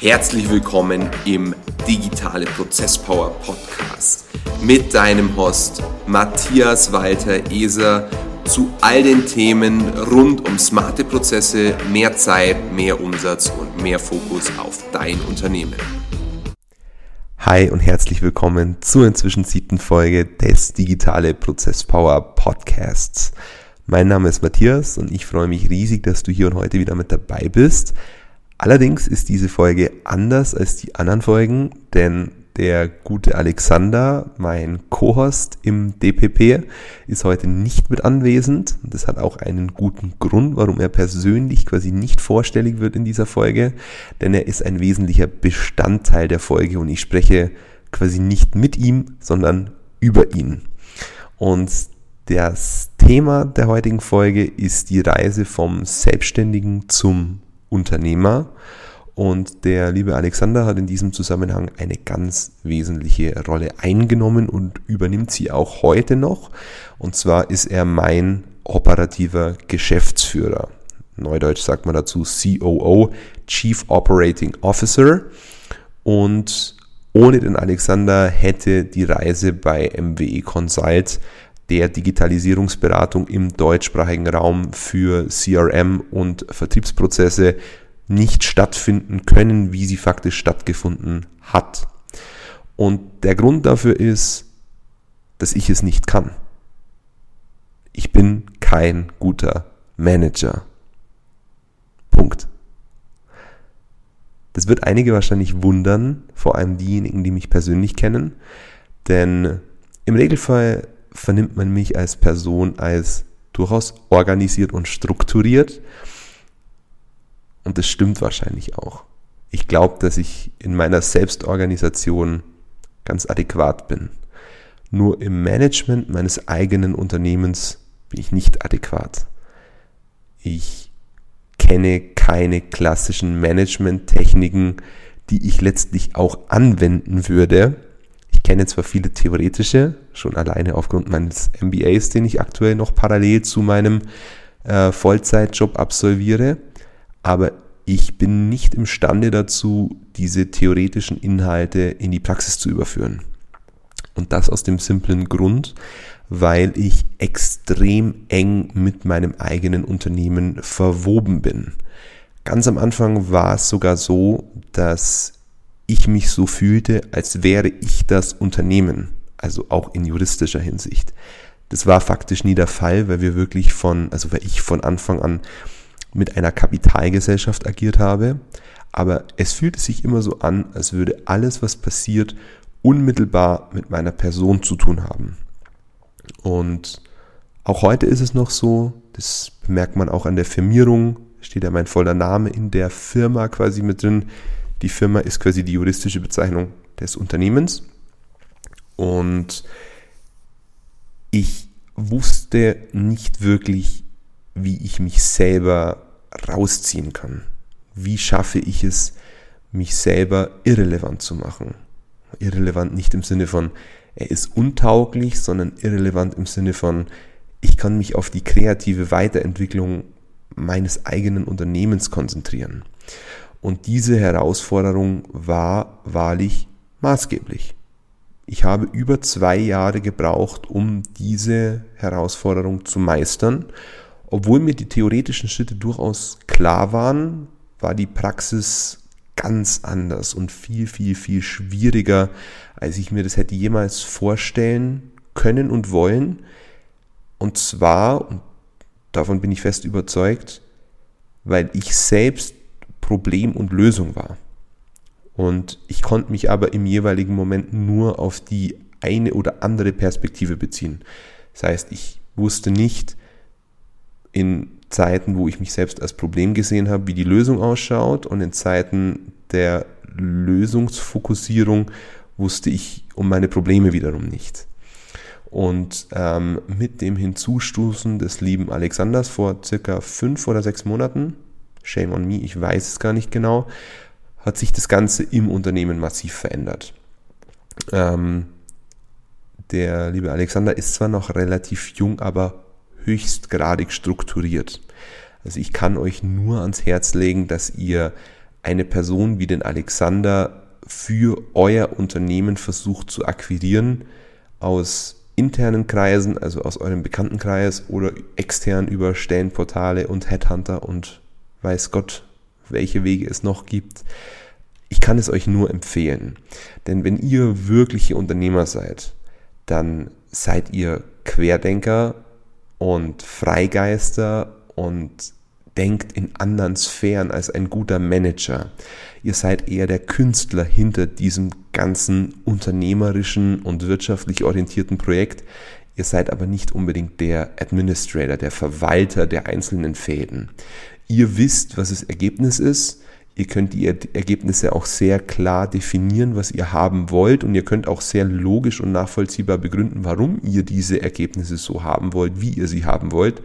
Herzlich willkommen im Digitale Prozesspower Podcast mit deinem Host Matthias Walter Eser zu all den Themen rund um smarte Prozesse, mehr Zeit, mehr Umsatz und mehr Fokus auf dein Unternehmen. Hi und herzlich willkommen zur inzwischen siebten Folge des Digitale Prozesspower Podcasts. Mein Name ist Matthias und ich freue mich riesig, dass du hier und heute wieder mit dabei bist. Allerdings ist diese Folge anders als die anderen Folgen, denn der gute Alexander, mein Co-Host im DPP, ist heute nicht mit anwesend. Das hat auch einen guten Grund, warum er persönlich quasi nicht vorstellig wird in dieser Folge, denn er ist ein wesentlicher Bestandteil der Folge und ich spreche quasi nicht mit ihm, sondern über ihn. Und das Thema der heutigen Folge ist die Reise vom Selbstständigen zum Unternehmer. Und der liebe Alexander hat in diesem Zusammenhang eine ganz wesentliche Rolle eingenommen und übernimmt sie auch heute noch. Und zwar ist er mein operativer Geschäftsführer. Neudeutsch sagt man dazu COO, Chief Operating Officer. Und ohne den Alexander hätte die Reise bei MWE Consult der Digitalisierungsberatung im deutschsprachigen Raum für CRM und Vertriebsprozesse nicht stattfinden können, wie sie faktisch stattgefunden hat. Und der Grund dafür ist, dass ich es nicht kann. Ich bin kein guter Manager. Punkt. Das wird einige wahrscheinlich wundern, vor allem diejenigen, die mich persönlich kennen, denn im Regelfall vernimmt man mich als Person als durchaus organisiert und strukturiert. Und das stimmt wahrscheinlich auch. Ich glaube, dass ich in meiner Selbstorganisation ganz adäquat bin. Nur im Management meines eigenen Unternehmens bin ich nicht adäquat. Ich kenne keine klassischen Management-Techniken, die ich letztlich auch anwenden würde, kenne zwar viele theoretische, schon alleine aufgrund meines MBAs, den ich aktuell noch parallel zu meinem äh, Vollzeitjob absolviere, aber ich bin nicht imstande dazu, diese theoretischen Inhalte in die Praxis zu überführen. Und das aus dem simplen Grund, weil ich extrem eng mit meinem eigenen Unternehmen verwoben bin. Ganz am Anfang war es sogar so, dass ich mich so fühlte, als wäre ich das Unternehmen, also auch in juristischer Hinsicht. Das war faktisch nie der Fall, weil wir wirklich von, also weil ich von Anfang an mit einer Kapitalgesellschaft agiert habe. Aber es fühlte sich immer so an, als würde alles, was passiert, unmittelbar mit meiner Person zu tun haben. Und auch heute ist es noch so, das merkt man auch an der Firmierung, steht ja mein voller Name in der Firma quasi mit drin. Die Firma ist quasi die juristische Bezeichnung des Unternehmens. Und ich wusste nicht wirklich, wie ich mich selber rausziehen kann. Wie schaffe ich es, mich selber irrelevant zu machen? Irrelevant nicht im Sinne von, er ist untauglich, sondern irrelevant im Sinne von, ich kann mich auf die kreative Weiterentwicklung meines eigenen Unternehmens konzentrieren. Und diese Herausforderung war wahrlich maßgeblich. Ich habe über zwei Jahre gebraucht, um diese Herausforderung zu meistern. Obwohl mir die theoretischen Schritte durchaus klar waren, war die Praxis ganz anders und viel, viel, viel schwieriger, als ich mir das hätte jemals vorstellen können und wollen. Und zwar, und davon bin ich fest überzeugt, weil ich selbst Problem und Lösung war. Und ich konnte mich aber im jeweiligen Moment nur auf die eine oder andere Perspektive beziehen. Das heißt, ich wusste nicht in Zeiten, wo ich mich selbst als Problem gesehen habe, wie die Lösung ausschaut und in Zeiten der Lösungsfokussierung wusste ich um meine Probleme wiederum nicht. Und ähm, mit dem Hinzustoßen des lieben Alexanders vor circa fünf oder sechs Monaten shame on me, ich weiß es gar nicht genau, hat sich das Ganze im Unternehmen massiv verändert. Ähm, der liebe Alexander ist zwar noch relativ jung, aber höchstgradig strukturiert. Also ich kann euch nur ans Herz legen, dass ihr eine Person wie den Alexander für euer Unternehmen versucht zu akquirieren aus internen Kreisen, also aus eurem Bekanntenkreis oder extern über Stellenportale und Headhunter und weiß Gott, welche Wege es noch gibt. Ich kann es euch nur empfehlen, denn wenn ihr wirkliche Unternehmer seid, dann seid ihr Querdenker und Freigeister und denkt in anderen Sphären als ein guter Manager. Ihr seid eher der Künstler hinter diesem ganzen unternehmerischen und wirtschaftlich orientierten Projekt. Ihr seid aber nicht unbedingt der Administrator, der Verwalter der einzelnen Fäden. Ihr wisst, was das Ergebnis ist. Ihr könnt die Ergebnisse auch sehr klar definieren, was ihr haben wollt. Und ihr könnt auch sehr logisch und nachvollziehbar begründen, warum ihr diese Ergebnisse so haben wollt, wie ihr sie haben wollt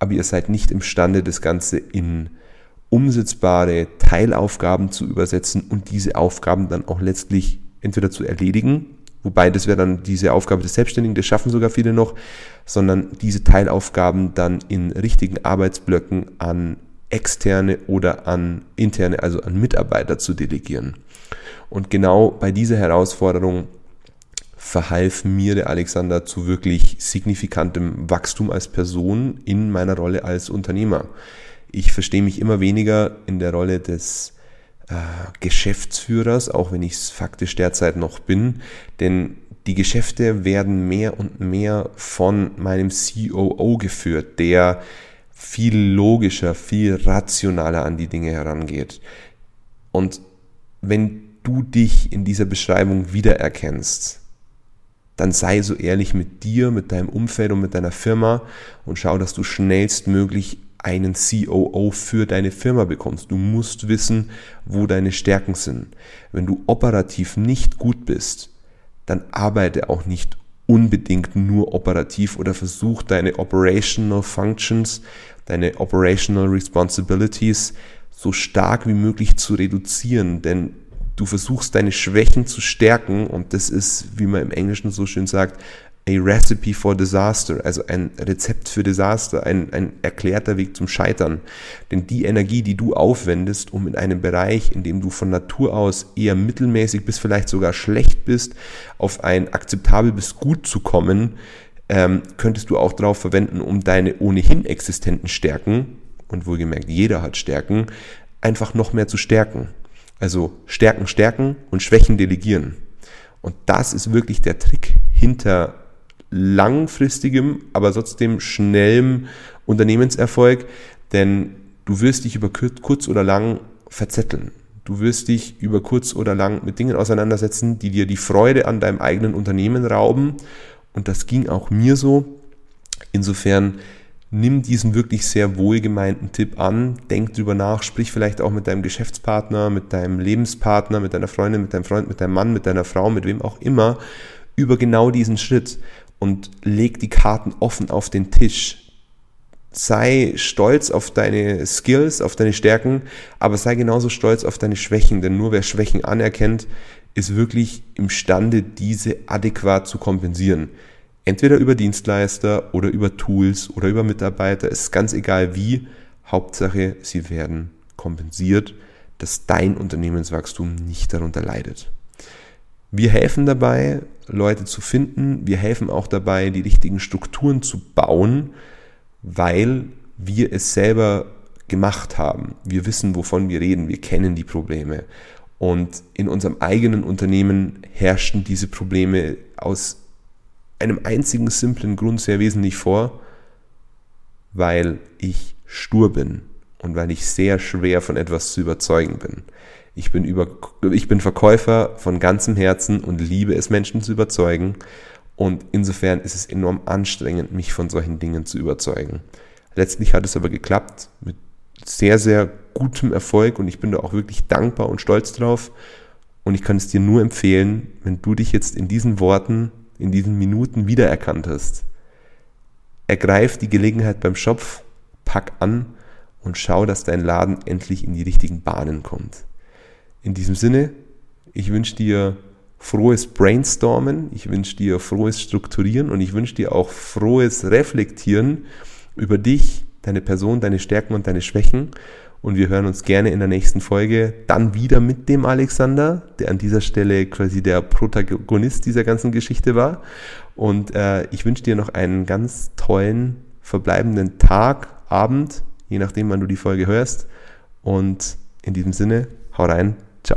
aber ihr seid nicht imstande, das Ganze in umsetzbare Teilaufgaben zu übersetzen und diese Aufgaben dann auch letztlich entweder zu erledigen, wobei das wäre dann diese Aufgabe des Selbstständigen, das schaffen sogar viele noch, sondern diese Teilaufgaben dann in richtigen Arbeitsblöcken an externe oder an interne, also an Mitarbeiter zu delegieren. Und genau bei dieser Herausforderung verhalf mir der Alexander zu wirklich signifikantem Wachstum als Person in meiner Rolle als Unternehmer. Ich verstehe mich immer weniger in der Rolle des äh, Geschäftsführers, auch wenn ich es faktisch derzeit noch bin, denn die Geschäfte werden mehr und mehr von meinem COO geführt, der viel logischer, viel rationaler an die Dinge herangeht. Und wenn du dich in dieser Beschreibung wiedererkennst, dann sei so ehrlich mit dir, mit deinem Umfeld und mit deiner Firma und schau, dass du schnellstmöglich einen COO für deine Firma bekommst. Du musst wissen, wo deine Stärken sind. Wenn du operativ nicht gut bist, dann arbeite auch nicht unbedingt nur operativ oder versuch deine operational functions, deine operational responsibilities so stark wie möglich zu reduzieren, denn du versuchst deine Schwächen zu stärken und das ist, wie man im Englischen so schön sagt, a recipe for disaster, also ein Rezept für Desaster, ein, ein erklärter Weg zum Scheitern. Denn die Energie, die du aufwendest, um in einem Bereich, in dem du von Natur aus eher mittelmäßig bis vielleicht sogar schlecht bist, auf ein akzeptabel bis gut zu kommen, ähm, könntest du auch darauf verwenden, um deine ohnehin existenten Stärken, und wohlgemerkt, jeder hat Stärken, einfach noch mehr zu stärken. Also Stärken stärken und Schwächen delegieren. Und das ist wirklich der Trick hinter langfristigem, aber trotzdem schnellem Unternehmenserfolg, denn du wirst dich über kurz oder lang verzetteln. Du wirst dich über kurz oder lang mit Dingen auseinandersetzen, die dir die Freude an deinem eigenen Unternehmen rauben. Und das ging auch mir so. Insofern nimm diesen wirklich sehr wohlgemeinten Tipp an, denk drüber nach, sprich vielleicht auch mit deinem Geschäftspartner, mit deinem Lebenspartner, mit deiner Freundin, mit deinem Freund, mit deinem Mann, mit deiner Frau, mit wem auch immer, über genau diesen Schritt und leg die Karten offen auf den Tisch. Sei stolz auf deine Skills, auf deine Stärken, aber sei genauso stolz auf deine Schwächen, denn nur wer Schwächen anerkennt, ist wirklich imstande, diese adäquat zu kompensieren. Entweder über Dienstleister oder über Tools oder über Mitarbeiter, ist ganz egal wie. Hauptsache, sie werden kompensiert, dass dein Unternehmenswachstum nicht darunter leidet. Wir helfen dabei, Leute zu finden. Wir helfen auch dabei, die richtigen Strukturen zu bauen, weil wir es selber gemacht haben. Wir wissen, wovon wir reden. Wir kennen die Probleme. Und in unserem eigenen Unternehmen herrschten diese Probleme aus einem einzigen simplen Grund sehr wesentlich vor, weil ich stur bin und weil ich sehr schwer von etwas zu überzeugen bin. Ich bin, über, ich bin Verkäufer von ganzem Herzen und liebe es, Menschen zu überzeugen. Und insofern ist es enorm anstrengend, mich von solchen Dingen zu überzeugen. Letztlich hat es aber geklappt mit sehr, sehr gutem Erfolg und ich bin da auch wirklich dankbar und stolz drauf. Und ich kann es dir nur empfehlen, wenn du dich jetzt in diesen Worten in diesen Minuten wiedererkannt hast. Ergreif die Gelegenheit beim Schopf, pack an und schau, dass dein Laden endlich in die richtigen Bahnen kommt. In diesem Sinne, ich wünsche dir frohes Brainstormen, ich wünsche dir frohes Strukturieren und ich wünsche dir auch frohes Reflektieren über dich, deine Person, deine Stärken und deine Schwächen. Und wir hören uns gerne in der nächsten Folge dann wieder mit dem Alexander, der an dieser Stelle quasi der Protagonist dieser ganzen Geschichte war. Und äh, ich wünsche dir noch einen ganz tollen verbleibenden Tag, Abend, je nachdem, wann du die Folge hörst. Und in diesem Sinne, hau rein, 走